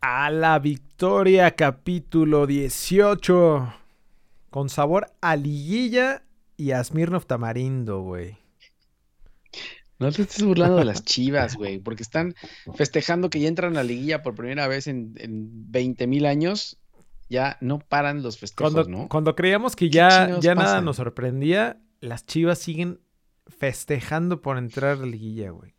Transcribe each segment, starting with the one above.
a la victoria, capítulo 18. Con sabor a liguilla y a Smirnoff Tamarindo, güey. No te estés burlando de las chivas, güey, porque están festejando que ya entran a la liguilla por primera vez en, en 20 mil años. Ya no paran los festejos, Cuando, ¿no? cuando creíamos que ya, ya nada nos sorprendía, las chivas siguen festejando por entrar a la liguilla, güey.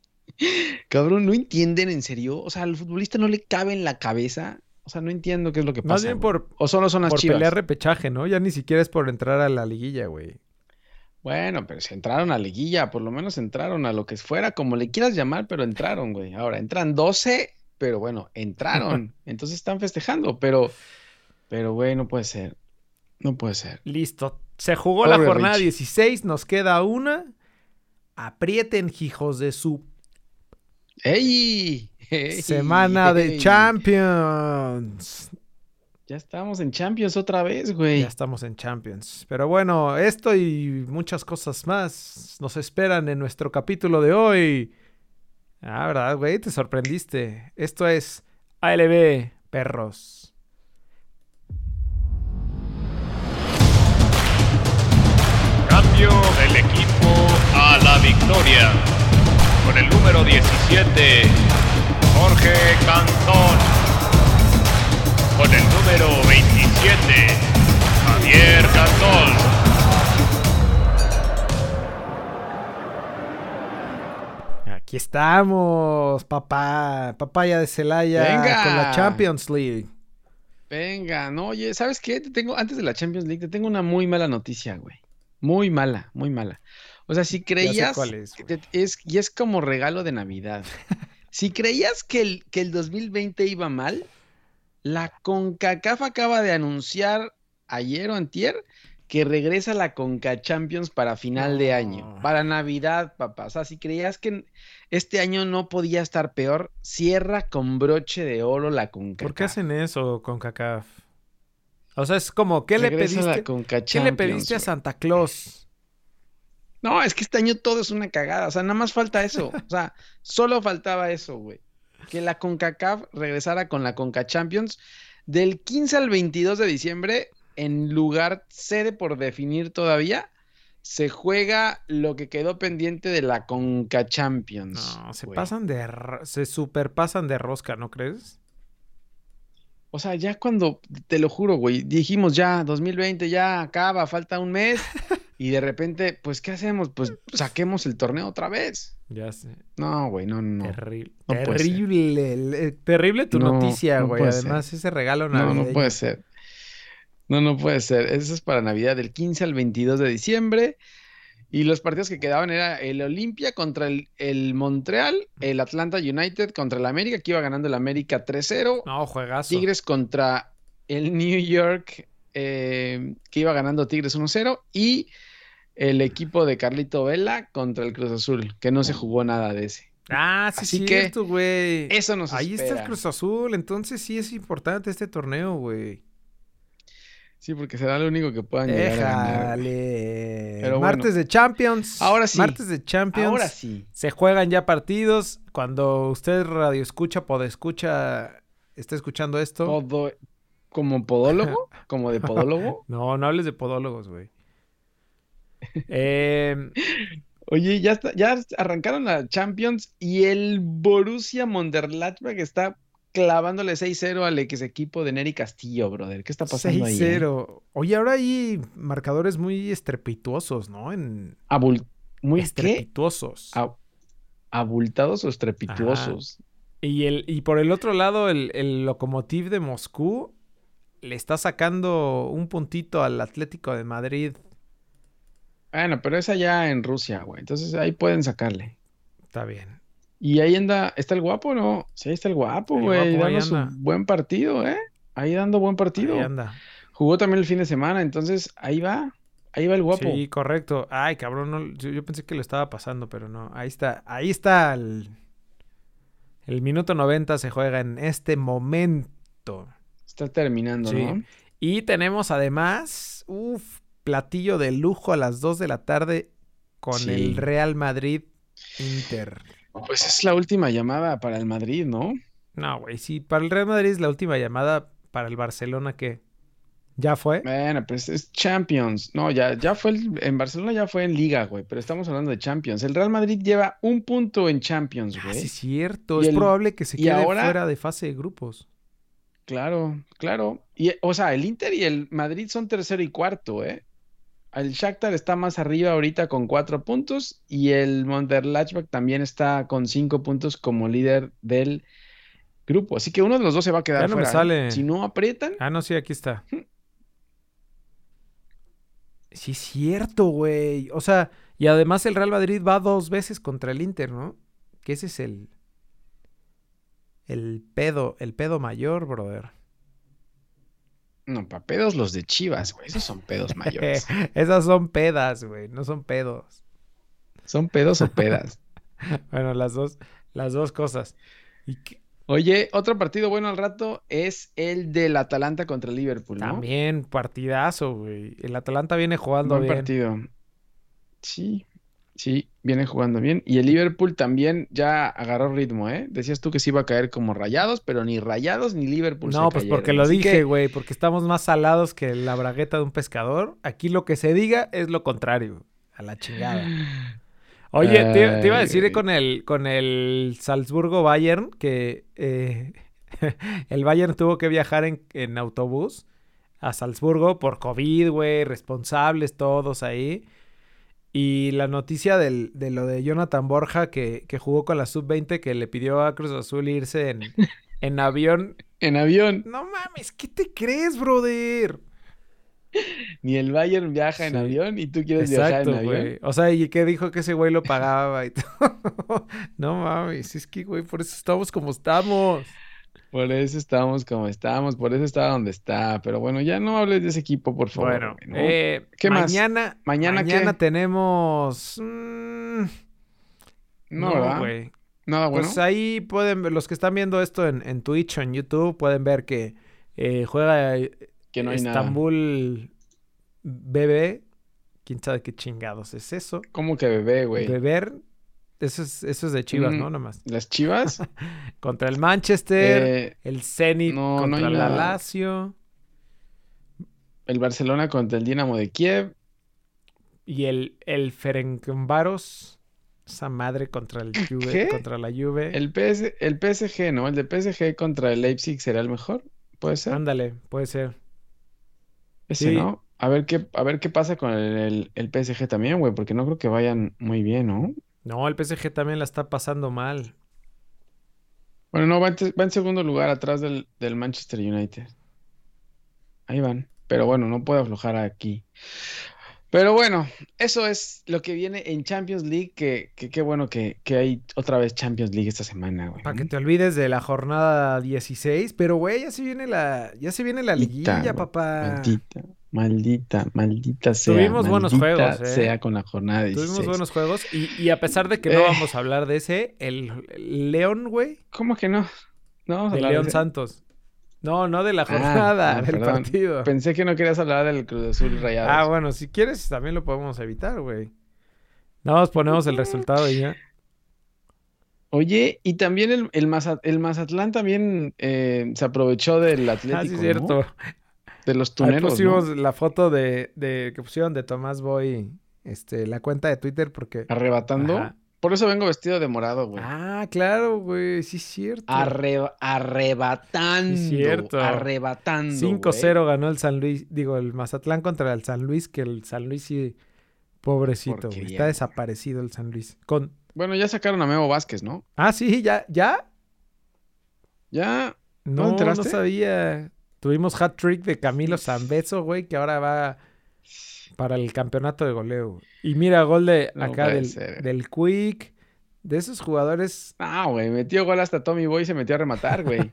Cabrón, ¿no entienden en serio? O sea, al futbolista no le cabe en la cabeza. O sea, no entiendo qué es lo que pasa. Más bien güey. por, O solo son las por chivas. pelear repechaje, ¿no? Ya ni siquiera es por entrar a la liguilla, güey. Bueno, pero se entraron a liguilla, por lo menos entraron a lo que fuera, como le quieras llamar, pero entraron, güey. Ahora, entran 12, pero bueno, entraron. Entonces están festejando, pero, pero, güey, no puede ser. No puede ser. Listo. Se jugó la jornada Rich. 16, nos queda una. Aprieten, hijos de su ¡Ey! ¡Ey! semana de. Champions. Ya estamos en Champions otra vez, güey. Ya estamos en Champions. Pero bueno, esto y muchas cosas más nos esperan en nuestro capítulo de hoy. Ah, ¿verdad, güey? Te sorprendiste. Esto es ALB, perros. Cambio del equipo a la victoria. Con el número 17, Jorge Cantón. Con el número 27, Javier Cantón. Aquí estamos, papá. Papaya de Celaya Venga. con la Champions League. Venga, no, oye, ¿sabes qué? Te tengo, antes de la Champions League, te tengo una muy mala noticia, güey. Muy mala, muy mala. O sea, si creías, cuál es, que güey. te- es, y es como regalo de Navidad. si creías que el, que el 2020 iba mal, la CONCACAF acaba de anunciar ayer o antier que regresa la CONCA Champions para final de año, para Navidad, papá. O sea, si creías que este año no podía estar peor, cierra con broche de oro la CONCACAF. ¿Por qué hacen eso con CACAF? O sea, es como, ¿qué le Regresa pediste? Conca ¿Qué le pediste a. Santa Claus? No, es que este año todo es una cagada. O sea, nada más falta eso. O sea, solo faltaba eso, güey. Que la CONCACAF regresara con la CONCA Champions del 15 al 22 de diciembre, en lugar sede por definir todavía, se juega lo que quedó pendiente de la CONCA Champions. No, se güey. pasan de... Se superpasan de rosca, ¿no crees? O sea, ya cuando, te lo juro, güey, dijimos ya, 2020 ya acaba, falta un mes, y de repente, pues, ¿qué hacemos? Pues saquemos el torneo otra vez. Ya sé. No, güey, no, no. Terrible. no terrible. Terrible tu No, noticia, no güey. Además, ese regalo No, navideño. no puede ser. No, no puede ser. Eso es para Navidad, del 15 al 22 de diciembre. Y los partidos que quedaban era el Olimpia contra el, el Montreal, el Atlanta United contra el América, que iba ganando el América 3-0. No, juegazo. Tigres contra el New York, eh, que iba ganando Tigres 1-0. Y el equipo de Carlito Vela contra el Cruz Azul, que no se jugó nada de ese. Ah, sí, Así cierto, güey. Eso nos Ahí está el. Cruz Azul. Entonces sí es importante este torneo, güey. Sí, porque será lo único que puedan llegar a ganar. Déjale. Pero bueno. Martes de Champions. Ahora sí. Martes de Champions. Ahora sí. Se juegan ya partidos. Cuando usted radio escucha, escucha, está escuchando esto. Como podólogo, como de podólogo. No, no hables de podólogos, güey. Eh, Oye, ya está, ya arrancaron la Champions y el Borussia Mönchengladbach está clavándole 6-0 al ex equipo de Neri Castillo, brother. ¿Qué está pasando ahí? eh? 6-0. Oye, ahora hay marcadores muy estrepituosos, ¿no? En... Abul- muy estrepituosos. A- abultados o estrepituosos. Y, el, y por el otro lado, el, el Lokomotiv de Moscú le está sacando un puntito al Atlético de Madrid. Bueno, pero es allá en Rusia, güey. Entonces ahí pueden sacarle. Está bien. Y ahí anda, ¿está el guapo no? Sí, ahí está el guapo, güey. Dando su buen partido, ¿eh? Ahí dando buen partido. Ahí anda. Jugó también el fin de semana, entonces ahí va. Ahí va el guapo. Sí, correcto. Ay, cabrón, no, yo, yo pensé que lo estaba pasando, pero no. Ahí está, ahí está el, el minuto 90 se juega en este momento. Está terminando, Sí. ¿no? Y tenemos además, uff, platillo de lujo a las 2 de la tarde con Sí. el Real Madrid Inter. Pues es la última llamada para el Madrid, ¿no? No, güey, si para el Real Madrid es la última llamada, para el Barcelona, ¿qué? ¿Ya fue? Bueno, pues es Champions. No, ya, ya fue el- en Barcelona ya fue en Liga, güey, pero estamos hablando de Champions. El Real Madrid lleva un punto en Champions, Ah, güey. sí, es cierto. Y Es el- probable que se quede ahora- fuera de fase de grupos. Claro, claro. Y, o sea, el Inter y el Madrid son tercero y cuarto, ¿eh? El Shakhtar está más arriba ahorita con cuatro puntos y el Mönchengladbach también está con cinco puntos como líder del grupo. Así que uno de los dos se va a quedar Ya no me fuera, ¿eh? sale. Si no aprietan, Ah, no, sí, aquí está. Sí, es cierto, güey. O sea, y además el Real Madrid va dos veces contra el Inter, ¿no? Que ese es el. El pedo, el pedo mayor, brother. No, pa' pedos los de Chivas, güey. Esos son pedos mayores. Esas son pedas, güey, no son pedos. ¿Son pedos o pedas? Bueno, las dos, las dos cosas. ¿Y qué- Oye, otro partido bueno al rato es el del Atalanta contra el Liverpool, ¿no? También partidazo, güey. El Atalanta viene jugando Buen bien. partido. Sí, sí, viene jugando bien. Y el Liverpool también ya agarró ritmo, ¿eh? Decías tú que se iba a caer como rayados, pero ni rayados ni Liverpool No, se pues cayeron. porque lo Así dije, que, güey, porque estamos más salados que la bragueta de un pescador. Aquí lo que se diga es lo contrario, a la chingada. Oye, te, te iba a decir güey. con el, con el Salzburgo Bayern que eh, el Bayern tuvo que viajar en, en autobús a Salzburgo por COVID, güey, responsables todos ahí. Y la noticia del- de lo de Jonathan Borja que, que jugó con la sub-20 que le pidió a Cruz Azul irse en, en avión. En avión, No mames, ¿qué te crees, brother? ni el Bayern viaja en avión y tú quieres viajar en avión. güey. O sea, y que dijo que ese güey lo pagaba y todo. No mames, es que, güey, por eso estamos como estamos. Por eso estamos como estamos, por eso está donde está. Pero bueno, ya no hables de ese equipo, por favor. Bueno, eh, ¿Qué más? mañana, ¿Mañana mañana qué? tenemos. mm, no, güey. Nada bueno. Pues ahí pueden ver, los que están viendo esto en, en Twitch o en YouTube, pueden ver que eh, juega que no hay nada. Estambul BB. ¿Quién sabe qué chingados es eso? ¿Cómo que bebé, güey? Beber. Eso es, eso es de Chivas, Mm, ¿no? Nomás. ¿Las chivas? Contra el Manchester. Eh, El Zenit no, no contra hay la. Lazio. el Barcelona contra el Dinamo de Kiev. Y el, el Ferencváros. Esa madre contra el Juve, ¿Qué? contra la Juve. El, PS, el PSG, ¿no? El de PSG contra el Leipzig será el mejor. ¿Puede ser? Ándale, puede ser. Ese, sí. ¿no? A ver qué, a ver qué pasa con el, el- el PSG también, güey, porque no creo que vayan muy bien, ¿no? No, el PSG también la está pasando mal. Bueno, no, va en, te- va en segundo lugar atrás del, del Manchester United. Ahí van. Pero bueno, no puede aflojar aquí. Pero bueno, eso es lo que viene en Champions League, que que qué bueno que, que hay otra vez Champions League esta semana, güey. Para que te olvides de la jornada 16. Pero, güey, ya se viene la, ya se viene la liguilla, papá. Maldita, maldita, maldita sea. Tuvimos buenos maldita juegos, ¿eh? sea con la jornada 16. Tuvimos buenos juegos. Y, y a pesar de que no Eh. vamos a hablar de ese, el, el León, güey, ¿Cómo que no? No vamos a hablar León. Santos. No, no de la jornada, ah, del perdón. partido. Pensé que no querías hablar del Cruz Azul Rayados. Ah, bueno, si quieres también lo podemos evitar, güey. Nada más ponemos el resultado y ya. Oye, y también el, el, Maza- el Mazatlán también eh, se aprovechó del Atlético, Ah, sí, ¿no? cierto. De los Ahí tuneros, ¿no? pusimos la foto de, de que pusieron de Tomás Boy, este, la cuenta de Twitter porque... Arrebatando. Ajá. Por eso vengo vestido de morado, güey. Ah, claro, güey, sí es cierto. Arre- arrebatando. Sí, cierto. Arrebatando. 5-0 ganó el San Luis, digo, el Mazatlán contra el San Luis, que el San Luis sí, pobrecito, güey, está desaparecido el San Luis. Con... Bueno, ya sacaron a Memo Vázquez, ¿no? Ah, sí, ya, ya. Ya. No, no enteraste? sabía. Tuvimos hat trick de Camilo Zambeso, güey, que ahora va para el campeonato de goleo. güey. Y mira, gol de No acá del, ser. del Quick. De esos jugadores, Ah, güey. Metió gol hasta Tommy Boy y se metió a rematar, güey.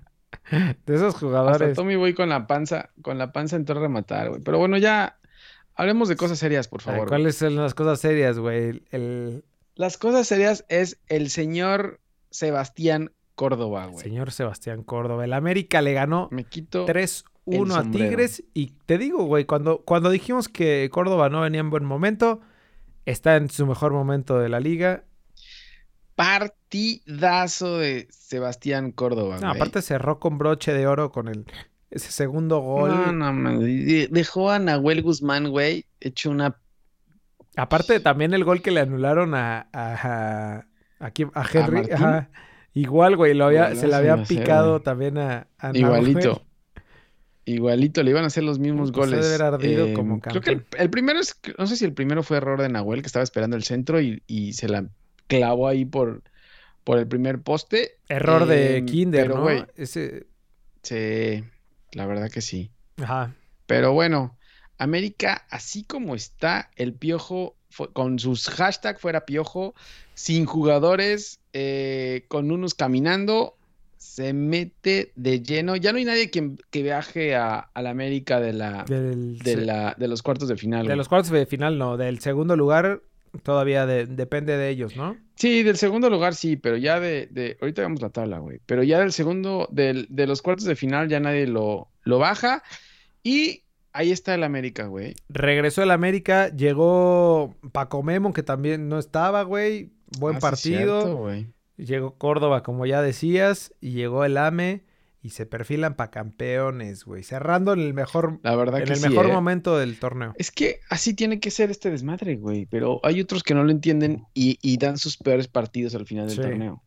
de esos Hasta jugadores. Tommy Boy con la panza, con la panza entró a rematar, güey. Pero bueno, ya hablemos de cosas serias, por favor. ¿Cuáles son las cosas serias, güey? El Las cosas serias es el señor Sebastián Córdoba, güey. señor Sebastián Córdoba. El América le ganó Me quito 3-1 el a. Tigres. Y te digo, güey, cuando, cuando dijimos que Córdoba no venía en buen momento, está en su mejor momento de la liga. partidazo de Sebastián Córdoba. No, aparte cerró con broche de oro con el ese segundo gol. No, no, man. Dejó a Nahuel Guzmán, güey, hecho una. Aparte, también el gol que le anularon a, a, a, Henry. Igual, güey, lo había, se le había picado también a, a Igualito. Igualito, le iban a hacer los mismos goles. Haber ardido eh, como creo que el, primero es, no sé si el primero fue error de Nahuel, que estaba esperando el centro y, y se la clavó ahí por, por el primer poste. Error de em, Kinder, ¿no? Ese... Sí, la verdad que sí. Ajá. Pero bueno, América, así como está, el piojo, con sus hashtags fuera piojo, sin jugadores, eh, con unos caminando, se mete de lleno. Ya no hay nadie que, que viaje a, la América de la, de, la, de los cuartos de final. De los cuartos de final, no. Del segundo lugar todavía depende de ellos, ¿no? Sí, del segundo lugar sí, pero ya de... de ahorita vemos la tabla, güey. Pero ya del segundo, del, de los cuartos de final ya nadie lo, lo baja. Y ahí está el América, güey. Regresó el América, llegó Paco Memo, que también no estaba, güey. Buen ah, partido. Llegó Córdoba, como ya decías, y llegó el AME y se perfilan para campeones, güey. Cerrando en el mejor, La verdad en el mejor ¿eh? momento del torneo. Es que así tiene que ser este desmadre, güey. Pero hay otros que no lo entienden y, dan sus peores partidos al final del torneo.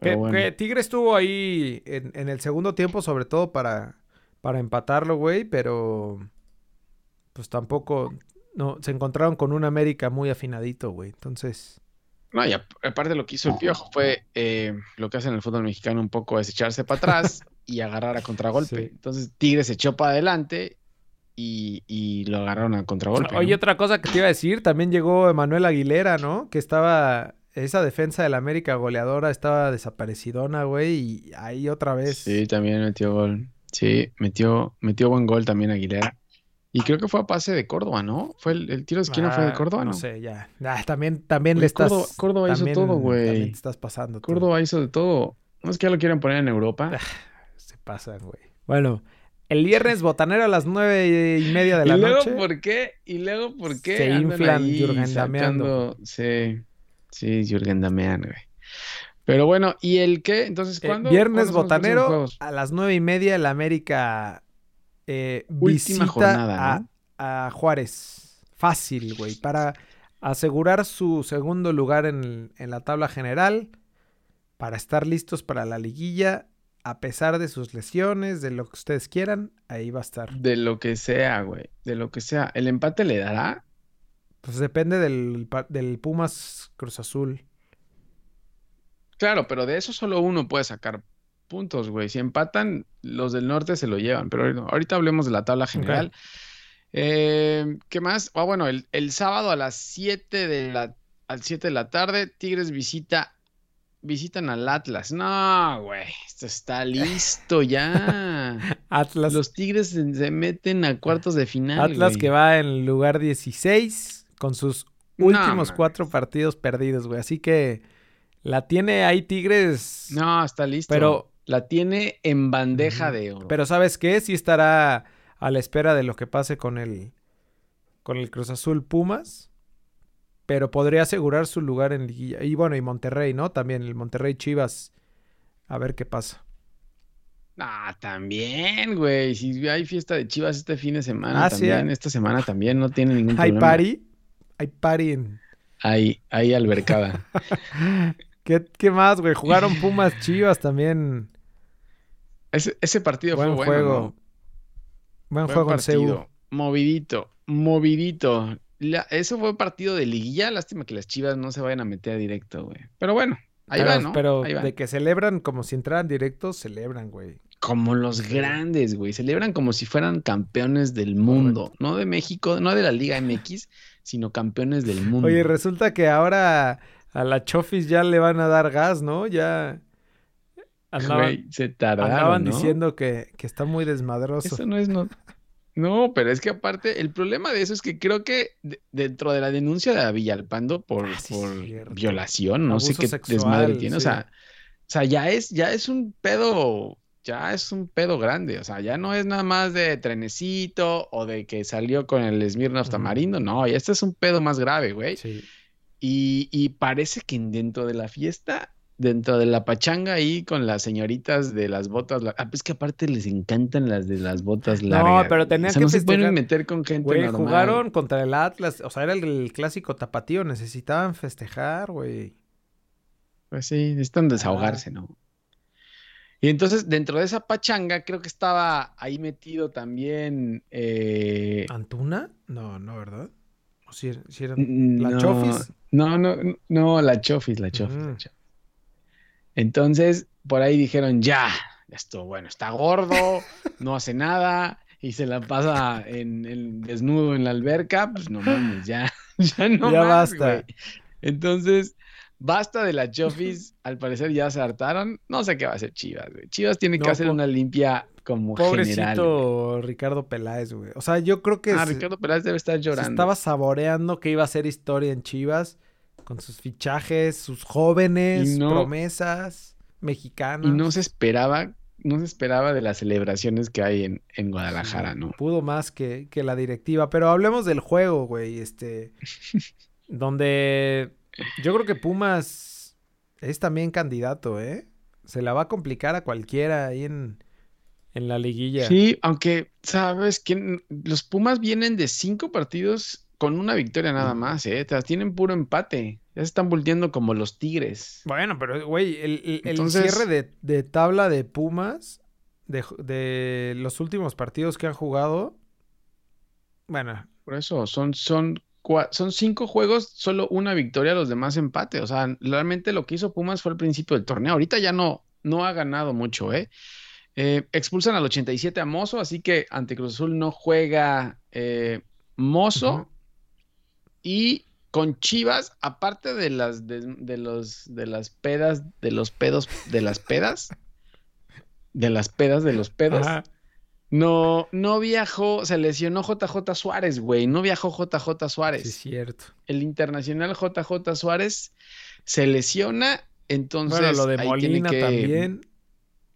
Que, Tigre estuvo ahí en, el segundo tiempo, sobre todo para, para empatarlo, güey, pero pues tampoco no se encontraron con un América muy afinadito, güey. Entonces, no, y aparte lo que hizo el Piojo fue eh, lo que hace en el fútbol mexicano un poco es echarse para atrás y agarrar a contragolpe. Entonces Tigre se echó para adelante y, lo agarraron a contragolpe. Oye, otra cosa que te iba a decir, también llegó Emanuel Aguilera, ¿no? Que estaba, esa defensa del América goleadora estaba desaparecidona, güey, y ahí otra vez. Sí, también metió gol. Sí, metió, metió buen gol también Aguilera. Y creo que fue a pase de Córdoba, ¿no? Fue el, tiro de esquina fue de ah, Córdoba, ¿no? No sé, ya. también también le estás. Córdoba, hizo todo, güey. También te estás pasando. Córdoba hizo de todo. No es que ya lo quieren poner en Europa. Ah, se pasan, güey. Bueno, el viernes botanero a las nueve y media de la noche. ¿Y luego por qué? ¿Y luego por qué? Se inflan Jürgen Dameando. Sí, sí, Jürgen Damean, güey. Pero bueno, ¿y el qué? Entonces, eh, ¿cuándo? viernes botanero a las nueve y media el América eh, Última jornada, a, Juárez. Fácil, güey. Para asegurar su segundo lugar en, la tabla general. Para estar listos para la liguilla. A pesar de sus lesiones, de lo que ustedes quieran, ahí va a estar. De lo que sea, güey. De lo que sea. ¿El empate le dará? Pues depende del, del Pumas Cruz Azul. Claro, pero de eso solo uno puede sacar puntos, güey. Si empatan, los del norte se lo llevan. Pero ahorita hablemos de la tabla general. Eh, ¿Qué más? Ah, bueno, el, sábado a las 7 de la, al 7 de la tarde, Tigres visita visitan al Atlas. No, güey, esto está listo ya. Atlas. Los Tigres se, meten a cuartos de final. Atlas que va en lugar 16 con sus últimos cuatro partidos perdidos, güey. Así que la tiene ahí Tigres. No, está listo. Pero la tiene en bandeja de oro. Pero ¿sabes qué? Sí estará a la espera de lo que pase con el, con el Cruz Azul Pumas. Pero podría asegurar su lugar en liguilla. Y bueno, y Monterrey, ¿no? También el Monterrey Chivas. A ver qué pasa. Ah, también, güey. Si hay fiesta de Chivas este fin de semana ah, también, esta semana también no tiene ningún problema. ¿Hay party? Hay party en... Hay, hay albercada. ¿Qué, ¿Qué, más, güey? Jugaron Pumas Chivas también. Ese, partido fue bueno. Juego. Buen, juego partido. Movidito, movidito. eso fue partido de liguilla. Lástima que las chivas no se vayan a meter directo, güey. Pero bueno, ahí pero, va, ¿no? Pero de que celebran como si entraran directo, celebran, güey. Como los grandes, güey. Celebran como si fueran campeones del mundo. No de México, no de la Liga MX, sino campeones del mundo. Oye, resulta que ahora a la Chofis ya le van a dar gas, ¿no? Ya Andaban, se tardaron, diciendo que, está muy desmadroso. Eso no es no. No, pero es que aparte, el problema de eso es que creo que dentro de la denuncia de Villalpando por, ah, por violación, no sé qué desmadre tiene. O sea, o sea, ya es, ya es un pedo, ya es un pedo grande. O sea, ya no es nada más de trenecito o de que salió con el Smirnoff tamarindo. No, ya este es un pedo más grave, güey. Y, y parece que dentro de la fiesta, dentro de la pachanga ahí con las señoritas de las botas, ah, pues que aparte les encantan las de las botas largas. pero güey. tenían O sea, que no se pueden festejar. meter con gente Güey, normal. jugaron contra el Atlas. O sea, era el, el clásico tapatío. Necesitaban festejar, güey. Pues sí, necesitan desahogarse, ¿no? Y entonces, dentro de esa pachanga, creo que estaba ahí metido también. eh, ¿Antuna? No, no, ¿verdad? ¿O si, si eran mm, la no, Chofis? No, no, no, la Chofis, la Chofis, la. Chofis. Entonces, por ahí dijeron, ya, esto, bueno, está gordo, no hace nada, y se la pasa en, en desnudo en la alberca, pues no mames, ya, ya no Ya basta. Entonces, basta de la Chofis, al parecer ya se hartaron, no sé qué va a hacer Chivas, güey. Chivas tiene que No, hacer una limpia como general. Pobrecito Ricardo Peláez, güey. O sea, yo creo que Ah, se- Ricardo Peláez debe estar se llorando. estaba saboreando que iba a ser historia en Chivas. Con sus fichajes, sus jóvenes, no- promesas mexicanas. Y no se esperaba, no se esperaba de las celebraciones que hay en, en Guadalajara, Sí, ¿no? Pudo más que, que la directiva. Pero hablemos del juego, güey. Este. donde yo creo que Pumas es también candidato, ¿eh? Se la va a complicar a cualquiera ahí en, en la liguilla. Sí, aunque, ¿sabes quién? Los Pumas vienen de cinco partidos con una victoria nada más, ¿eh? Tienen puro empate. Ya se están volteando como los Tigres. Bueno, pero, güey, el, el- el Entonces- cierre de, de tabla de Pumas, de, los últimos partidos que han jugado. Bueno, Por eso, son, son, cua- son cinco juegos, solo una victoria, los demás empate. O sea, realmente lo que hizo Pumas fue al principio del torneo. Ahorita ya no, no ha ganado mucho, ¿eh? Eh, expulsan al 87 a Mozo, así que ante Cruz Azul no juega eh, Mozo. Y con Chivas, aparte de las de, de los de las pedas, de los pedos, de las pedas, de las pedas, de los pedos, ajá. no, no viajó, se lesionó JJ Suárez, güey. No viajó JJ Suárez. Sí, es cierto. El internacional JJ Suárez se lesiona, entonces Bueno, lo de Molina que- también.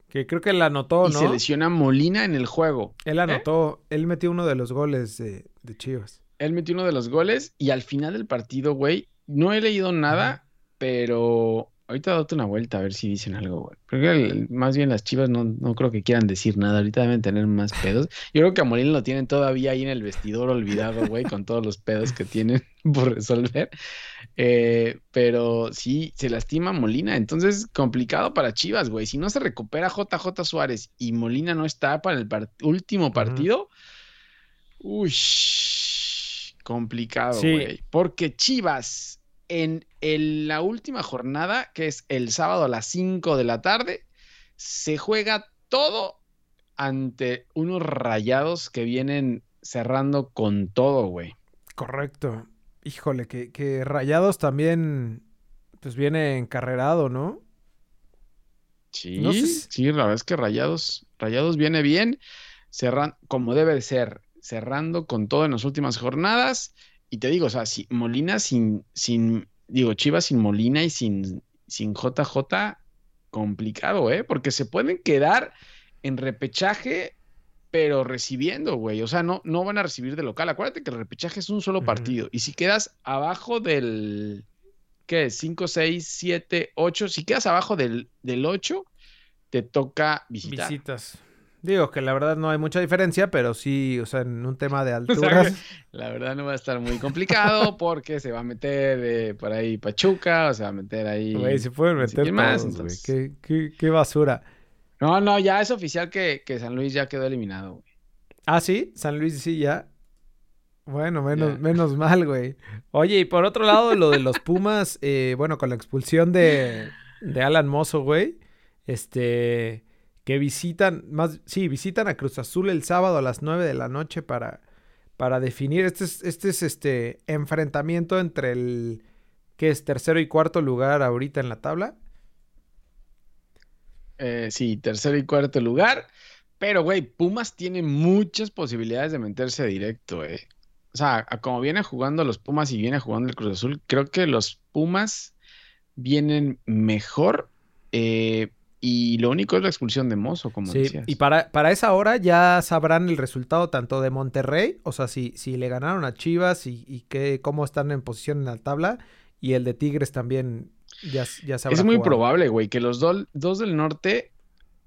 Que creo que él anotó, Y ¿no? se lesiona Molina en el juego. Él ¿Eh? anotó, él metió uno de los goles de, de Chivas. Él metió uno de los goles y al final del partido, güey, no he leído nada, pero ahorita date una vuelta a ver si dicen algo, güey. Porque el- más bien las chivas no, no creo que quieran decir nada, ahorita deben tener más pedos. Yo creo que a Molina lo tienen todavía ahí en el vestidor olvidado, güey, con todos los pedos que tienen por resolver. Eh, pero sí, se lastima Molina, entonces complicado para Chivas, güey. Si no se recupera JJ Suárez y Molina no está para el último partido, uy, complicado, Sí. güey. Porque Chivas en el- la última jornada, que es el sábado a las 5 de la tarde, se juega todo ante unos rayados que vienen cerrando con todo, güey. Correcto. Híjole, que, que Rayados también pues viene encarrerado, ¿no? Sí, No sé si- sí, la verdad es que Rayados, Rayados viene bien, cerran, como debe de ser, cerrando con todo en las últimas jornadas. Y te digo, o sea, si Molina sin, sin, digo, Chivas sin Molina y sin, sin JJ, complicado, ¿eh? Porque se pueden quedar en repechaje, pero recibiendo, güey. O sea, no, no van a recibir de local. Acuérdate que el repechaje es un solo partido. Y si quedas abajo del, ¿qué es? 5, 6, 7, 8. Si quedas abajo del, del 8, te toca visitar. Visitas. Digo que la verdad no hay mucha diferencia, pero sí, o sea, en un tema de O sea, alturas. La verdad no va a estar muy complicado porque se va a meter eh, por ahí Pachuca, o se va a meter ahí. Güey, se pueden meter más, todos, güey. entonces- Qué, qué- qué basura. No, no, ya es oficial que, que San Luis ya quedó eliminado, güey. Ah, sí, San Luis sí, ya. Bueno, menos, menos mal, güey. Oye, y por otro lado, lo de los Pumas, eh, bueno, con la expulsión de, de Alan Mozo, güey. Este, que visitan, más, sí, visitan a Cruz Azul el sábado a las 9 de la noche para, para definir. Este es, este es este enfrentamiento entre el, que es tercero y cuarto lugar ahorita en la tabla. Eh, sí, tercero y cuarto lugar. Pero, güey, Pumas tiene muchas posibilidades de meterse directo, eh. O sea, como vienen jugando los Pumas y viene jugando el Cruz Azul, creo que los Pumas vienen mejor. eh, y lo único es la expulsión de Mozo, como Sí, decías. y para, para esa hora ya sabrán el resultado tanto de Monterrey, o sea, si, si le ganaron a Chivas y, y que, cómo están en posición en la tabla, y el de Tigres también ya, ya se habrá Es muy jugado. probable, güey, que los do- dos del norte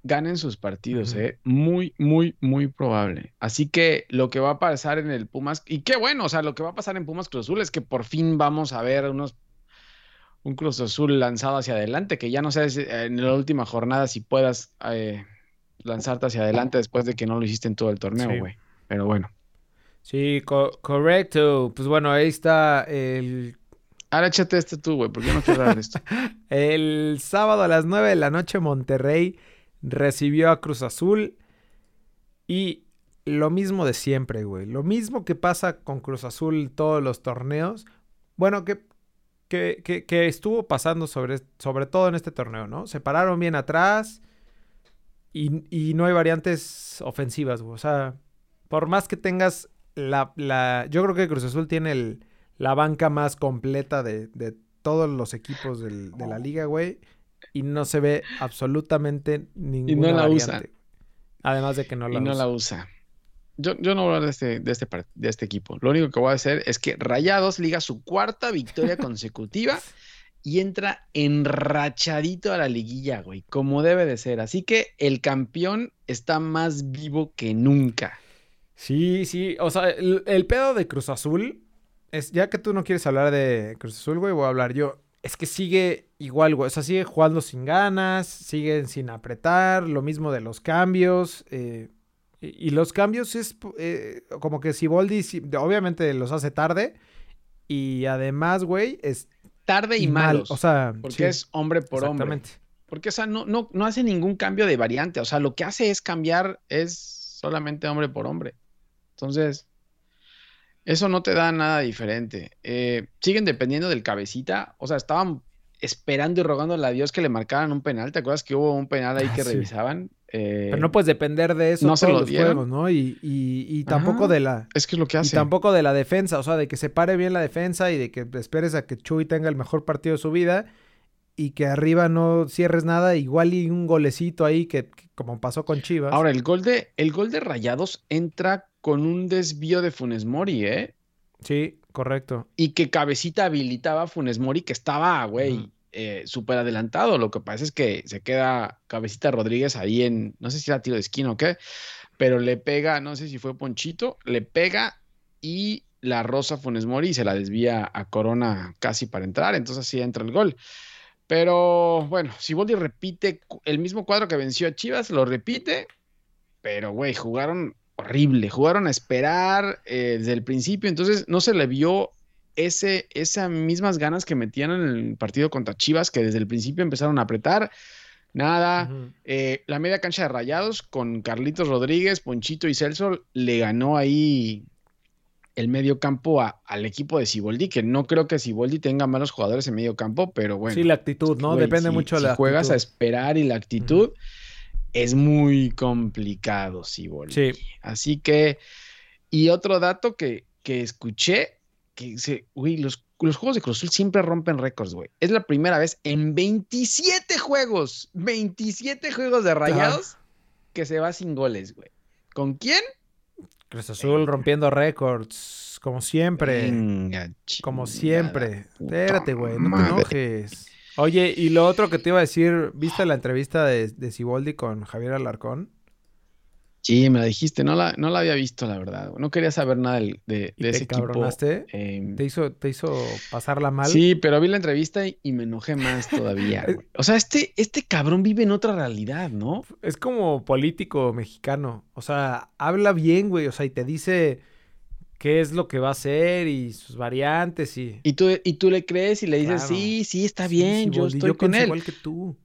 ganen sus partidos. ¿eh? Muy, muy, muy probable. Así que lo que va a pasar en el Pumas, y qué bueno, o sea, lo que va a pasar en Pumas Cruz Azul es que por fin vamos a ver unos un Cruz Azul lanzado hacia adelante, que ya no si, eh, en la última jornada si puedas eh, lanzarte hacia adelante después de que no lo hiciste en todo el torneo, Sí. güey. Pero bueno. Sí, co- correcto. Pues bueno, ahí está el, Ahora échate este tú, güey, porque yo no quiero hablar de esto. el sábado a las 9 de la noche Monterrey recibió a Cruz Azul y lo mismo de siempre, güey. Lo mismo que pasa con Cruz Azul todos los torneos. Bueno, que, que, que- que estuvo pasando sobre, sobre todo en este torneo, ¿no? Se pararon bien atrás y, y no hay variantes ofensivas, güey. O sea, por más que tengas la... la yo creo que Cruz Azul tiene el- la banca más completa de, de todos los equipos del- de la liga, güey. Y no se ve absolutamente ninguna la variante. usan. Además de que no la y no la usa. Yo, yo no voy a hablar de este, de, este, de este equipo. Lo único que voy a hacer es que Rayados liga su cuarta victoria consecutiva y entra enrachadito a la liguilla, güey, como debe de ser. Así que el campeón está más vivo que nunca. Sí, sí. O sea, el, el pedo de Cruz Azul es, ya que tú no quieres hablar de Cruz Azul, güey, voy a hablar yo. Es que sigue igual, güey. O sea, sigue jugando sin ganas, siguen sin apretar, lo mismo de los cambios. eh, y, y los cambios es eh, como que Siboldi obviamente los hace tarde. Y además, güey, es Tarde y, y mal. O sea, porque sí, es hombre por hombre. Porque, o sea, no, no, no hace ningún cambio de variante. O sea, lo que hace es cambiar, es solamente hombre por hombre. Entonces, eso no te da nada diferente. Eh, siguen dependiendo del cabecita. O sea, estaban esperando y rogándole a Dios que le marcaran un penal. ¿Te acuerdas que hubo un penal ahí Ah, que sí. revisaban? Eh, Pero no puedes depender de eso ¿no se todos lo los dieron? juegos, ¿no? Y, y, y tampoco Ajá. de la... es que es lo que Y hace. tampoco de la defensa, o sea, de que se pare bien la defensa y de que esperes a que Chuy tenga el mejor partido de su vida y que arriba no cierres nada, igual y un golecito ahí que, que como pasó con Chivas. Ahora, el gol de, el gol de Rayados entra con un desvío de Funes Mori, ¿eh? Sí, correcto. y que Cabecita habilitaba a Funes Mori, que estaba, güey. Eh, súper adelantado. Lo que pasa es que se queda Cabecita Rodríguez ahí en, no sé si era tiro de esquina o qué, pero le pega, no sé si fue Ponchito, le pega y la rosa Funes Mori se la desvía a Corona casi para entrar, entonces así entra el gol. Pero bueno, Siboldi repite el mismo cuadro que venció a Chivas, lo repite, pero güey, jugaron horrible, jugaron a esperar eh, desde el principio, entonces no se le vio ese, esas mismas ganas que metían en el partido contra Chivas, que desde el principio empezaron a apretar. Nada, eh, la media cancha de Rayados con Carlitos Rodríguez, Ponchito y Celso le ganó ahí el medio campo a- al equipo de Siboldi, que no creo que Siboldi tenga malos jugadores en medio campo, pero bueno. sí, la actitud, ¿no? güey, Depende si- mucho de si la juegas a esperar y la actitud, es muy complicado, Siboldi. Sí. Así que, y otro dato que, que escuché, que se, güey, los, los juegos de Cruz Azul siempre rompen récords, güey. Es la primera vez en 27 juegos, 27 juegos de rayados que se va sin goles, güey. ¿Con quién? Cruz Azul rompiendo récords, como siempre. Venga, Como siempre. Espérate, güey, no te enojes. Oye, y lo otro que te iba a decir, ¿viste la entrevista de, de Siboldi con Javier Alarcón? Sí, me la dijiste, no la, no la había visto, la verdad. No quería saber nada de, ¿Y de te ese equipo. cabronaste? em, ¿Te hizo, te hizo pasarla mal? Sí, pero vi la entrevista y, y me enojé más todavía, güey. O sea, este, este cabrón vive en otra realidad, ¿no? Es como político mexicano. O sea, habla bien, güey. O sea, y te dice qué es lo que va a hacer y sus variantes y... Y tú, y tú le crees y le dices, Claro. sí, sí, está Sí, bien, yo Siboldi, estoy con él. igual que tú.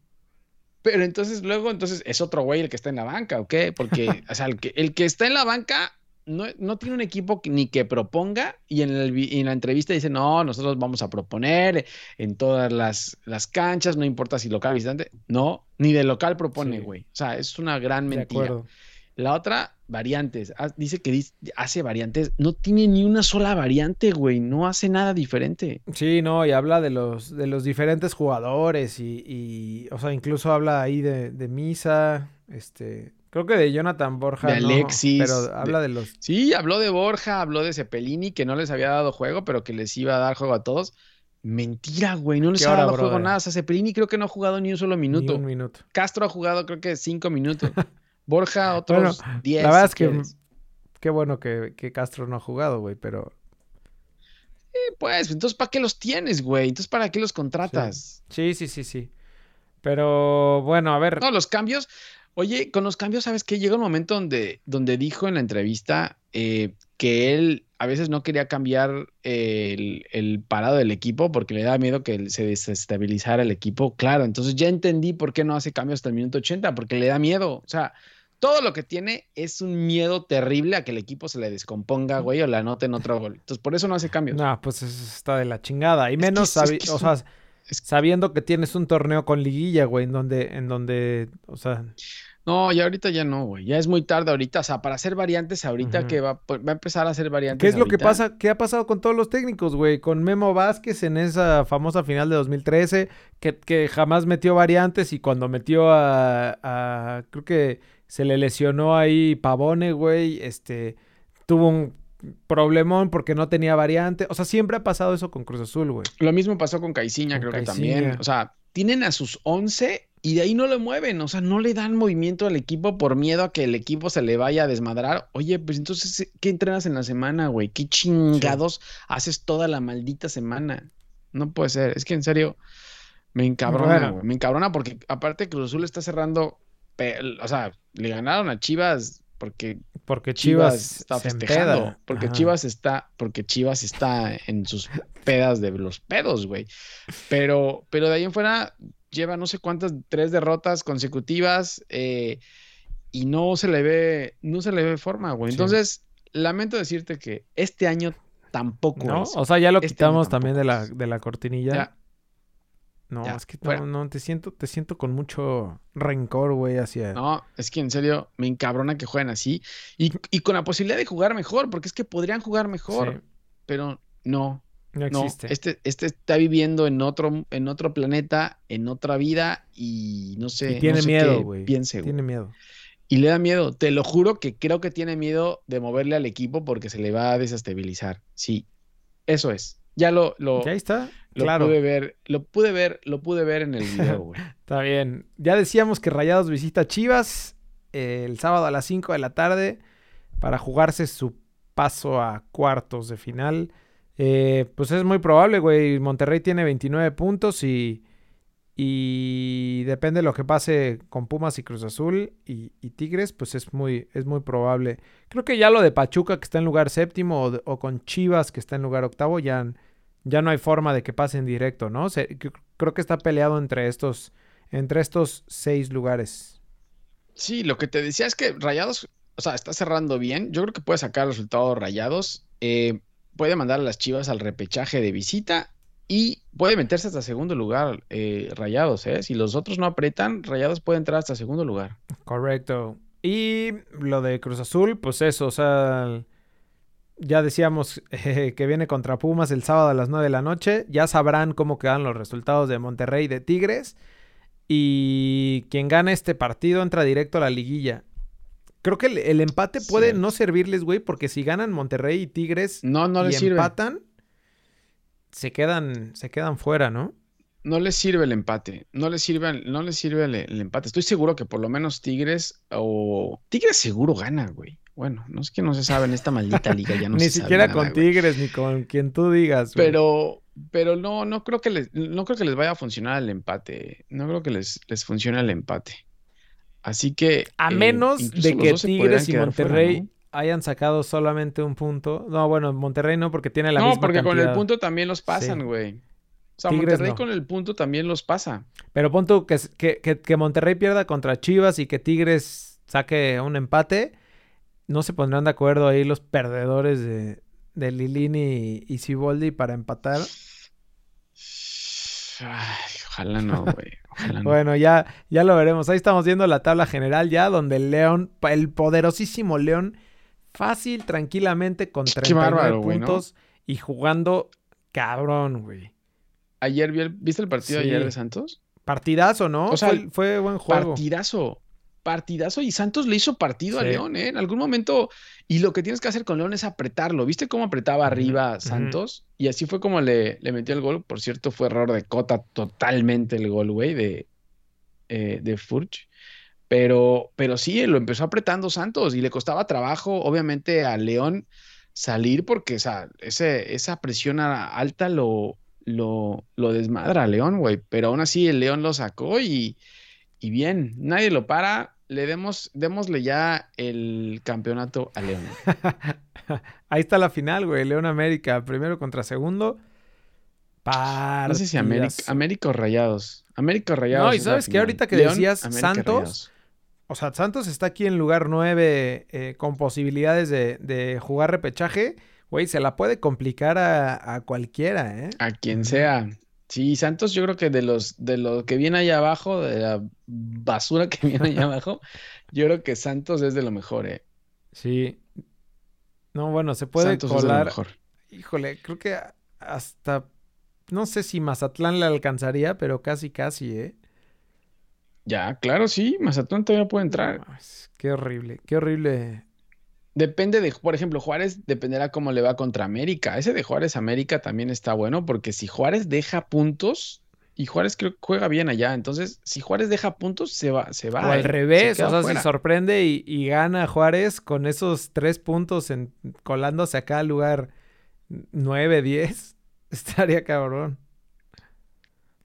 Pero entonces luego, entonces es otro güey el que está en la banca, ¿o qué? Porque, o sea, el que, el que está en la banca no, no tiene un equipo que- ni que proponga y en, el vi- en la entrevista dice, no, nosotros vamos a proponer en todas las, las canchas, no importa si local o visitante. No, ni de local propone, Sí. güey. O sea, es una gran De mentira. acuerdo. La otra, variantes. Ah, Dice que hace variantes. No tiene ni una sola variante, güey. No hace nada diferente. Sí, no, y habla de los, de los diferentes jugadores y, y, o sea, incluso habla ahí de, de Misa, este, creo que de Jonathan Borja, De no, Alexis, pero de- habla de los, Sí, habló de Borja, habló de Cepelini, que no les había dado juego, pero que les iba a dar juego a todos. Mentira, güey. No les ¿Qué ha dado juego nada. O sea, Cepelini creo que no ha jugado ni un solo Ni minuto. un minuto. Castro ha jugado creo que cinco minutos. Borja otros Bueno, 10. la verdad si es que qué bueno que, que Castro no ha jugado, güey, pero Eh, Pues, entonces, ¿para qué los tienes, güey? Entonces, ¿para qué los contratas? sí, sí, sí, sí. Pero bueno, a ver, No, los cambios. Oye, con los cambios, ¿sabes qué? Llega un momento donde, donde dijo en la entrevista eh, que él a veces no quería cambiar el, el parado del equipo porque le daba miedo que se desestabilizara el equipo. Claro, entonces ya entendí por qué no hace cambios hasta el minuto 80, porque le da miedo. O sea, todo lo que tiene es un miedo terrible a que el equipo se le descomponga, güey, o le anoten otro gol. Entonces, por eso no hace cambios. no, pues eso está de la chingada. Y menos, es que o sea, sabiendo que tienes un torneo con liguilla, güey, en donde, en donde, o sea, No, ya ahorita ya no, güey. Ya es muy tarde ahorita. O sea, para hacer variantes ahorita que va, pues, va a empezar a hacer variantes. ¿qué es lo que pasa? ¿Qué ha pasado con todos los técnicos, güey? Con Memo Vázquez en esa famosa final de 2013, que, que jamás metió variantes y cuando metió a, a- creo que se le lesionó ahí Pavone, güey, este, tuvo un problemón porque no tenía variante. O sea, siempre ha pasado eso con Cruz Azul, güey. Lo mismo pasó con Caiciña, creo que también. O sea, tienen a sus 11 y de ahí no le mueven. O sea, no le dan movimiento al equipo por miedo a que el equipo se le vaya a desmadrar. Oye, pues entonces, ¿qué entrenas en la semana, güey? ¿Qué chingados haces toda la maldita semana? No puede ser. Es que en serio, me encabrona, güey. Me encabrona porque aparte Cruz Azul está cerrando. O sea, le ganaron a Chivas porque Porque Chivas, Chivas está festejando. empeda. Porque Ajá. Chivas está, porque Chivas está en sus pedas de los pedos, güey. Pero, pero de ahí en fuera lleva no sé cuántas, tres derrotas consecutivas eh, y no se le ve, no se le ve forma, güey. Sí. Entonces, lamento decirte que este año tampoco ¿No? es. O sea, ya lo Este quitamos también de la, de la cortinilla. Ya, no, ya, es que no, no, te siento, te siento con mucho rencor, güey, hacia. No, es que en serio me encabrona que jueguen así y, y con la posibilidad de jugar mejor, porque es que podrían jugar mejor, Sí, pero no, no No, existe. este, este está viviendo en otro, en otro planeta, en otra vida y no sé, y no tiene sé miedo, güey. piense. Tiene miedo. Y le da miedo, te lo juro que creo que tiene miedo de moverle al equipo porque se le va a desestabilizar. Sí, eso es. Ya lo, lo, Ya está. lo claro. pude ver, lo pude ver, lo pude ver en el video, güey. Está bien. Ya decíamos que Rayados visita Chivas eh, el sábado a las 5 de la tarde para jugarse su paso a cuartos de final. Eh, pues es muy probable, güey. Monterrey tiene 29 puntos y, y depende de lo que pase con Pumas y Cruz Azul y, y Tigres, pues es muy, es muy probable. Creo que ya lo de Pachuca que está en lugar séptimo o con Chivas que está en lugar octavo ya, ya no hay forma de que pasen directo, ¿no? Se- creo que está peleado entre estos, entre estos seis lugares. Sí, lo que te decía es que Rayados, o sea, está cerrando bien. Yo creo que puede sacar resultados Rayados. eh, puede mandar a las Chivas al repechaje de visita y puede meterse hasta segundo lugar eh, Rayados, ¿eh? Si los otros no apretan, Rayados puede entrar hasta segundo lugar. Correcto. Y lo de Cruz Azul, pues eso, o sea, ya decíamos eh, que viene contra Pumas el sábado a las 9 de la noche. Ya sabrán cómo quedan los resultados de Monterrey y de Tigres. Y quien gana este partido entra directo a la liguilla. Creo que el, el empate puede no servirles, güey, porque si ganan Monterrey y Tigres No, no y les sirve. empatan, se quedan, se quedan fuera, ¿no? No les sirve el empate. No les sirve, no les sirve el, el empate. Estoy seguro que por lo menos Tigres o Tigres seguro gana, güey. Bueno, no es que no se sabe en esta maldita liga, ya no ni se sabe siquiera nada, con güey. Tigres ni con quien tú digas. güey. Pero, pero no, no creo que les, no creo que les vaya a funcionar el empate. No creo que les, les funcione el empate. Así que. A eh, menos de que Tigres y fuera, Monterrey ¿no? hayan sacado solamente un punto. No, bueno, Monterrey no, porque tiene la No, misma porque con el punto también los pasan, Sí. güey. O sea, Tigres Monterrey no. con el punto también los pasa. Pero pon tú que, que- que Monterrey pierda contra Chivas y que Tigres saque un empate. No se pondrán de acuerdo ahí los perdedores de, de Lilini y, Siboldi para empatar. Ay, ojalá no, güey. No. Bueno, ya, ya lo veremos. Ahí estamos viendo la tabla general ya, donde el León, el poderosísimo León, fácil, tranquilamente, con Qué 39 bárbaro, güey, ¿no? puntos y jugando cabrón, güey. Ayer vi el- ¿viste el partido Sí. ayer de Santos? Partidazo, ¿no? O sea, fue, fue buen juego. Partidazo. Partidazo y Santos le hizo partido a. León, ¿eh? En algún momento. Y lo que tienes que hacer con León es apretarlo. ¿Viste cómo apretaba arriba. Santos? Y así fue como le, le metió el gol. Por cierto, fue error de Cota totalmente el gol, güey, de, eh, de Furch. Pero, pero sí, lo empezó apretando Santos y le costaba trabajo, obviamente, a León salir porque, o sea, ese, esa presión alta lo, lo, lo desmadra a León, güey. Pero aún así el León lo sacó y, y bien, nadie lo para. Le demos, démosle ya el campeonato a León. Ahí está la final, güey. León América, primero contra segundo. No sé si América. América o Rayados. América o Rayados. No, y ¿sabes qué? final. Ahorita que León, decías América, Santos, Rayados. O sea, Santos está aquí en lugar 9 eh, con posibilidades de, de jugar repechaje. Güey, se la puede complicar a, a cualquiera, ¿eh? A quien sea. Sí, Santos, yo creo que de los de lo que viene allá abajo, de la basura que viene allá abajo, yo creo que Santos es de lo mejor, eh. Sí. No, bueno, se puede Santos es de lo colar. mejor. Híjole, creo que hasta. No sé si Mazatlán le alcanzaría, pero casi, casi, ¿eh? Ya, claro, sí, Mazatlán todavía puede No entrar. mames, qué horrible, qué horrible. Depende de, por ejemplo, Juárez dependerá cómo le va contra América. Ese de Juárez América también está bueno, porque si Juárez deja puntos, y Juárez creo que juega bien allá, entonces si Juárez deja puntos, se va, se va, o al eh, se revés, queda o sea, fuera. si sorprende y, y gana Juárez con esos tres puntos en, colándose acá al lugar 9, 10, estaría cabrón.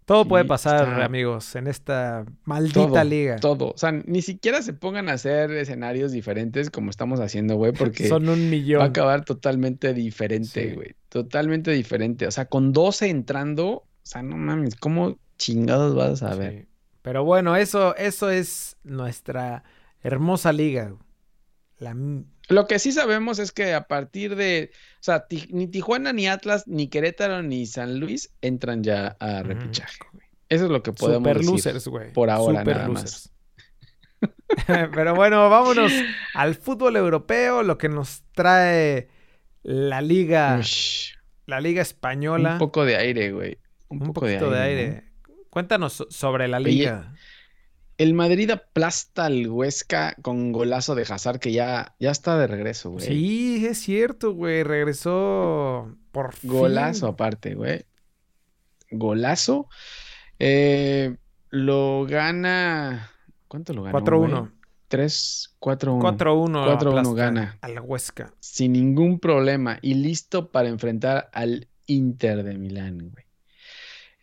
Todo puede pasar, está- amigos, en esta maldita Todo, liga. todo. O sea, ni siquiera se pongan a hacer escenarios diferentes como estamos haciendo, güey, porque Son un va a millón. acabar totalmente diferente, Sí. güey. Totalmente diferente. O sea, con 12 entrando, o sea, no mames, ¿cómo chingados vas a ver? Sí. Pero bueno, eso, eso es nuestra hermosa liga. La, Lo que sí sabemos es que a partir de, o sea, ni Tijuana, ni Atlas, ni Querétaro, ni San Luis entran ya a repechaje, güey. Eso es lo que podemos super decir. losers, güey. por ahora, Super nada más. losers. Pero bueno, vámonos al fútbol europeo, lo que nos trae la liga, Ush, la liga española. un poco de aire, güey. Un, Un poco de poquito de aire. Cuéntanos so- sobre la Oye, liga. El Madrid aplasta al Huesca con golazo de Hazard que ya, ya está de regreso, güey. Sí, es cierto, güey. Regresó por fin. Golazo aparte, güey. Golazo. Eh, lo gana. ¿Cuánto lo ganó? 4-1. 3, 4-1. 4-1. 4-1 aplasta gana. Al Huesca. Sin ningún problema. Y listo para enfrentar al Inter de Milán, güey.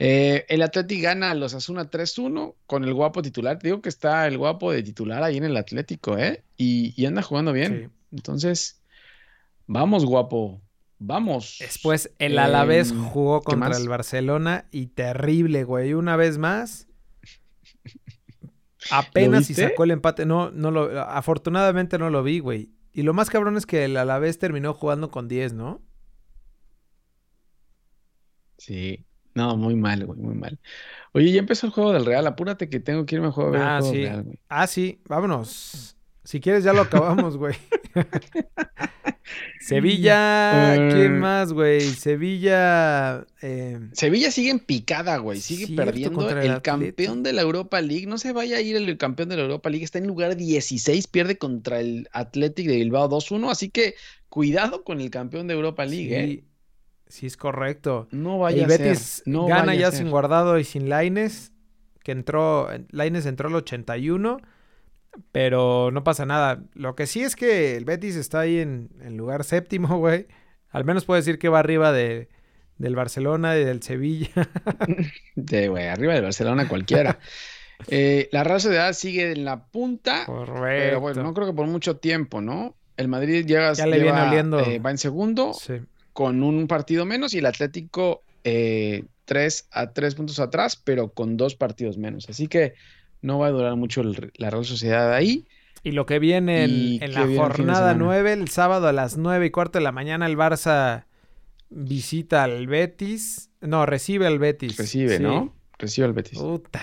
Eh, el Atleti gana a los Asuna 3-1 con el guapo titular. Te digo que está el guapo de titular ahí en el Atlético, ¿eh? Y, y anda jugando bien. Sí. Entonces, vamos, guapo. Vamos. Después el Alavés Em, jugó ¿qué contra el Barcelona y terrible, güey. Una vez más. Apenas si viste? sacó el empate. No, no lo, afortunadamente no lo vi, güey. Y lo más cabrón es que el Alavés terminó jugando con 10, ¿no? Sí. No, muy mal, güey, muy mal. Oye, ya empezó el juego del Real. Apúrate que tengo que irme a juego a ver el Ah, juego sí. Real, güey. Ah, sí, vámonos. Si quieres ya lo acabamos, güey. Sevilla, ¿quién Eh. más, güey? Sevilla, eh, Sevilla sigue en picada, güey. Sigue Cierto, perdiendo. el campeón de la Europa League. No se vaya a ir el campeón de la Europa League. Está en lugar 16. Pierde contra el Athletic de Bilbao 2-1. Así que cuidado con el campeón de Europa League, ¿eh? Sí, sí es correcto. No vaya El a ser. Betis No gana ya sin guardado y sin Laines, que entró, Laines entró al 81, pero no pasa nada. Lo que sí es que el Betis está ahí en, en lugar séptimo, güey. Al menos puedo decir que va arriba de, del Barcelona y del Sevilla. De, güey, arriba del Barcelona cualquiera. Eh, la Real Sociedad sigue en la punta. Correcto. Pero bueno, no creo que por mucho tiempo, ¿no? El Madrid llega, Ya le viene oliendo. eh, va en segundo Sí. Con un partido menos y el Atlético eh, tres a tres puntos atrás, pero con dos partidos menos. Así que no va a durar mucho el- la Real Sociedad ahí. Y lo que viene en, ¿Y en qué la jornada semana? 9, el sábado a las 9 y cuarto de la mañana, el Barça visita al Betis. No, recibe al Betis. Recibe, Sí. ¿no? Recibe al Betis. Puta.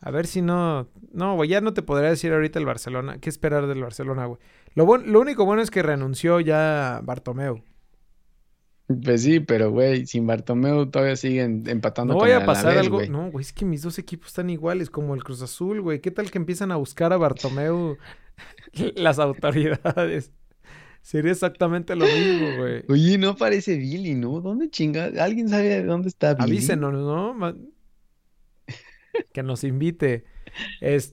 A ver si no. No, güey, ya no te podría decir ahorita el Barcelona. ¿Qué esperar del Barcelona, güey? Lo, lo único bueno es que renunció ya Bartomeu. Pues sí, pero güey, sin Bartomeu todavía siguen empatando No con voy el a pasar Alavés, algo. No, güey, es que mis dos equipos están iguales, como el Cruz Azul, güey. ¿Qué tal que empiezan a buscar a Bartomeu las autoridades? Sería exactamente lo mismo, güey. Oye, no aparece Billy, ¿no? ¿Dónde chinga? ¿Alguien sabe dónde está Billy? Avísenos, ¿no? Que nos invite.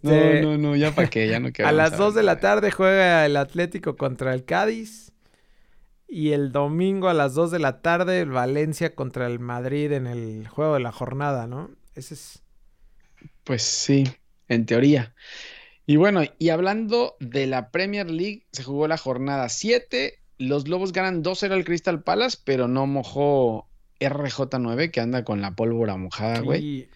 No, Este, no, no, ya para qué, ya no a queremos las saber 2 de la tarde juega el Atlético contra el Cádiz. Y el domingo a las 2 de la tarde el Valencia contra el Madrid en el juego de la jornada, ¿no? Ese es... Pues sí, en teoría. Y bueno, y hablando de la Premier League, se jugó la jornada 7. Los Lobos ganan 2-0 al Crystal Palace, pero no mojó RJ9, que anda con la pólvora mojada, güey. Sí.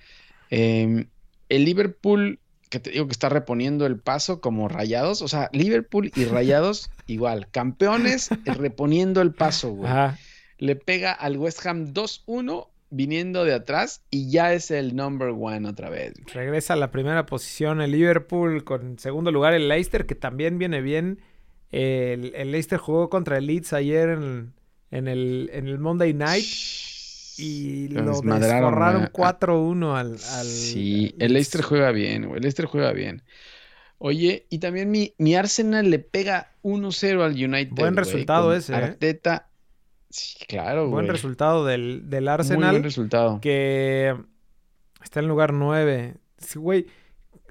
Eh, el Liverpool, que te digo que está reponiendo el paso como rayados. O sea, Liverpool y rayados igual. Campeones reponiendo el paso, güey. Ajá. Le pega al West Ham 2-1 viniendo de atrás y ya es el number one otra vez. güey. Regresa a la primera posición el Liverpool con segundo lugar el Leicester, que también viene bien. El, el Leicester jugó contra el Leeds ayer en, en el, en el Monday Night y Lo desmadraron, desforraron güey. 4-1 al, al Sí, el. Leicester juega bien, güey. El Leicester juega bien. Oye, y también mi, mi Arsenal le pega 1-0 al United. Buen güey, resultado ese, ¿eh? Arteta. Sí, claro, Buen güey. resultado del, del Muy Arsenal, buen resultado. que está en lugar 9. Sí, güey,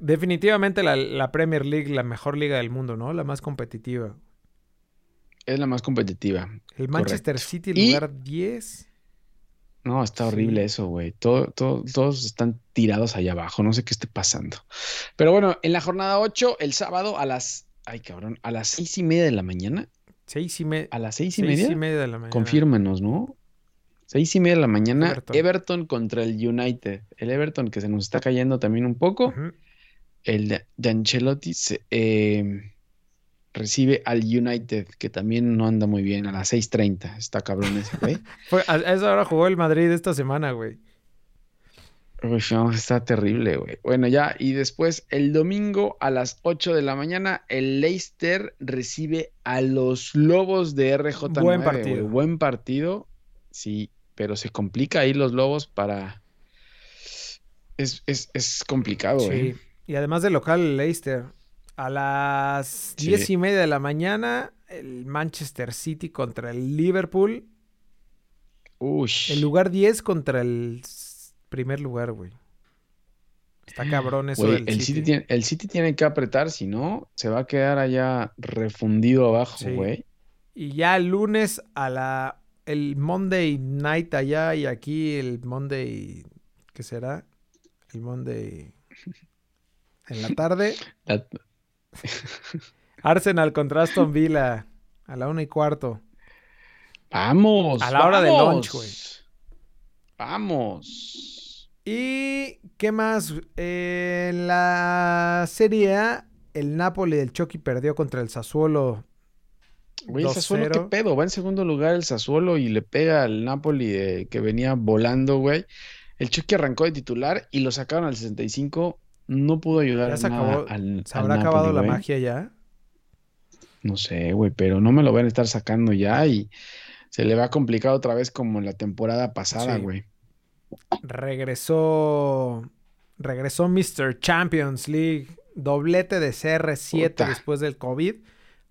definitivamente la, la Premier League, la mejor liga del mundo, ¿no? La más competitiva. Es la más competitiva. El Manchester Correcto. City, Y- lugar 10. No, está horrible Sí. eso, güey. Todo, todo- todos están tirados allá abajo. No sé qué esté pasando. Pero bueno, en la jornada 8, el sábado a las. Ay, cabrón. A las seis y media de la mañana. Seis y, me- A las seis y seis media. y media de la mañana. Confírmanos, ¿no? Seis y media de la mañana, Everton. Everton. contra el United. El Everton que se nos está cayendo también un poco. El de, de Ancelotti se, eh, recibe al United, que también no anda muy bien, a las 6:30. Está cabrón ese, güey. A, a esa hora jugó el Madrid esta semana, güey. Uy, no, está terrible, güey. Bueno, ya, y después el domingo a las 8 de la mañana, el Leicester recibe a los Lobos de RJ9. Buen güey. partido. Buen partido, sí, pero se complica ahí los Lobos para... Es, es, es complicado, Sí. ¿eh? Y además del local, el Leicester. A las Sí. diez y media de la mañana, el Manchester City contra el Liverpool. Uy. El lugar 10 contra el primer lugar, güey. Está cabrón eso Güey, del el City. City tiene, el City tiene que apretar, si no, se va a quedar allá refundido abajo, Sí. güey. Y ya el lunes a la... El Monday Night allá y aquí el Monday... ¿Qué será? El Monday... En la tarde. La- Arsenal contra Aston Villa. A la una y cuarto. Vamos. A la hora vamos. lunch, güey. Vamos. ¿Y qué más? Eh, en la Serie A, el Napoli del Chucky perdió contra el Sassuolo. Güey, el Sassuolo, qué 2-0. pedo. Va en segundo lugar el Sassuolo y le pega al Napoli de- que venía volando, güey. El Chucky arrancó de titular y lo sacaron al 65. No pudo ayudar Ya se nada acabó. al, ¿Se al habrá Napoli, acabado la magia ya? No sé, güey, pero no me lo van a estar sacando ya y se le va a complicar otra vez como en la temporada pasada, Sí. güey. Regresó. Regresó Mr. Champions League. Doblete de CR7 Puta. después del COVID.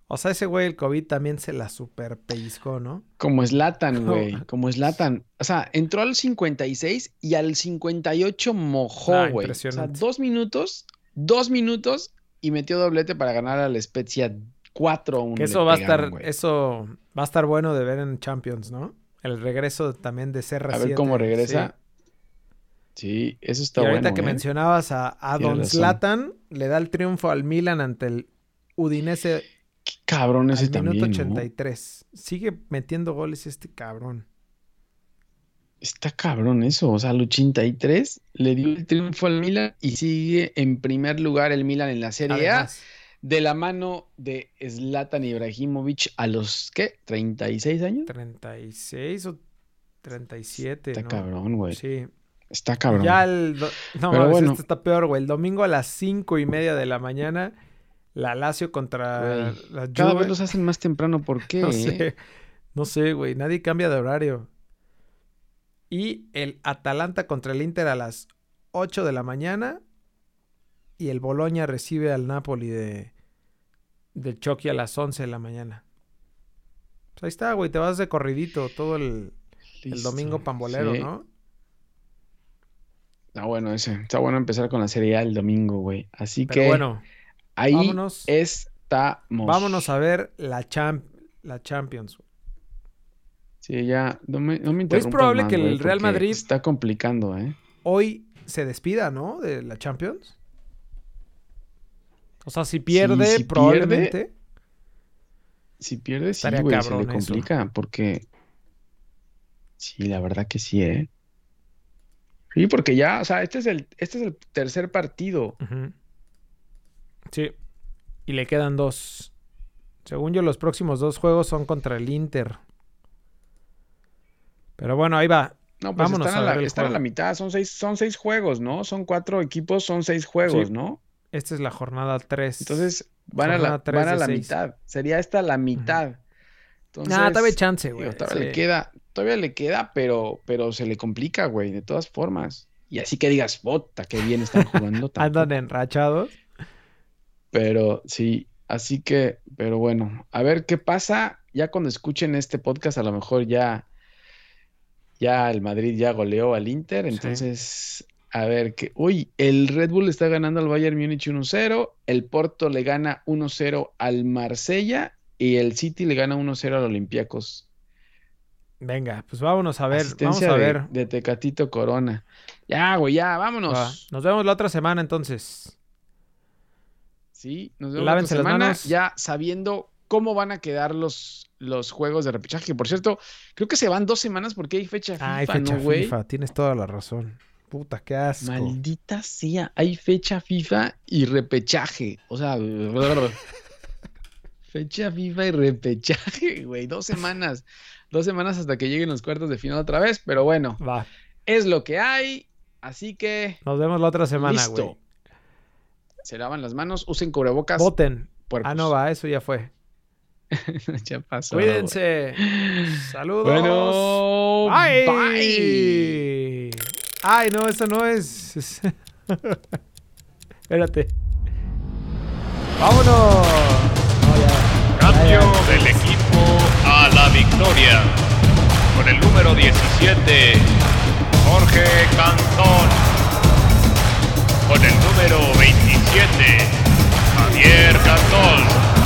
O sea, ese güey, el COVID también se la super pellizcó, ¿no? Como Zlatan, güey, como Zlatan. O sea, entró al 56 y al 58 mojó, Ah, güey. O sea, dos minutos, dos minutos y metió doblete para ganar al Spezia 4-1. Que le eso va a estar, güey. eso va a estar bueno de ver en Champions, ¿no? El regreso también de CR7. A ver cómo regresa. sí. Sí, eso Y está ahorita bueno, que ¿eh? mencionabas a, a Don. Zlatan, le da el triunfo al Milan ante el Udinese cabrón ese al minuto también, ¿no? 83. Sigue metiendo goles este cabrón. Está cabrón eso. O sea, al 83 le dio el triunfo al Milan y sigue en primer lugar el Milan en la Serie A. De la mano de Zlatan Ibrahimovic a los, ¿qué? ¿36 años? 36 o 37, Está ¿no? cabrón, güey. Sí. Está cabrón. Ya el... do- No, Pero mames, bueno. este está peor, güey. El domingo a las cinco y media de la mañana, la Lazio contra Güey, la Cada Juve. vez los hacen más temprano. ¿Por qué? No sé. No sé, güey. Nadie cambia de horario. Y el Atalanta contra el Inter a las 8 de la mañana. Y el Boloña recibe al Napoli de, del Chucky a las 11 de la mañana. Pues ahí está, güey. Te vas de corridito todo el, domingo pambolero, Sí. ¿no? Está bueno ese. Está bueno empezar con la Serie A el domingo, güey. Así Pero que bueno, ahí vámonos. estamos. vámonos a ver la, champ la Champions. Sí, ya. No me, no me Pues es probable más, que el Real Madrid- Está complicando, ¿eh? Hoy se despida, ¿no? De la Champions. O sea, si pierde, si pierde, probablemente. Si pierde, sí, güey, se le eso. complica. Porque. Sí, la verdad que sí, ¿eh? Sí, porque ya, o sea, este es el, este es el tercer partido. Ujú. Sí. Y le quedan dos. Según yo, los próximos dos juegos son contra el Inter. Pero bueno, ahí va. No, pues Vámonos están, a a, ver la, están a la mitad, son seis, son seis juegos, ¿no? Son cuatro equipos, son seis juegos, Sí. ¿no? Esta es la jornada 3. Entonces van a la, tres van a la seis. mitad. Sería esta la mitad. Entonces, Nah, todavía chance, güey. todavía le queda, todavía le queda, pero, pero se le complica, güey, de todas formas. Y así que digas, bota, qué bien están jugando. Andan enrachados. Pero sí, así que, pero bueno, a ver qué pasa. Ya cuando escuchen este podcast, a lo mejor ya, ya el Madrid ya goleó al Inter. Sí. Entonces, a ver qué. Uy, el Red Bull está ganando al Bayern Múnich 1-0. El Porto le gana 1-0 al Marsella. Y el City le gana 1-0 al Olympiacos. Venga, pues vámonos a ver. Vamos Asistencia a de, ver. de Tecatito Corona. Ya, güey, ya, vámonos. Va. Nos vemos la otra semana entonces. Sí, nos vemos Lávense la las semana manos. ya sabiendo cómo van a quedar los, los juegos de repechaje. Por cierto, creo que se van dos semanas porque hay fecha FIFA, hay fecha. FIFA. Tienes toda la razón. Puta, qué asco. Maldita sea, hay fecha FIFA y repechaje. O sea, fecha FIFA y repechaje, güey. Dos semanas. Dos semanas hasta que lleguen los cuartos de final otra vez. Pero bueno, Va. es lo que hay. Así que, Nos vemos la otra semana, güey. Se lavan las manos, usen cubrebocas. Voten. puercos. Ah, no va, eso ya fue. ya pasó. Cuídense. Saludos. Bueno, Bye. bye. Ay, no, eso no es. es- Espérate. ¡Vámonos! No, ya. Cambio Ya, ya. del equipo a la victoria. Con el número 17, Jorge Cantón. Con el número 27, Javier Cantón.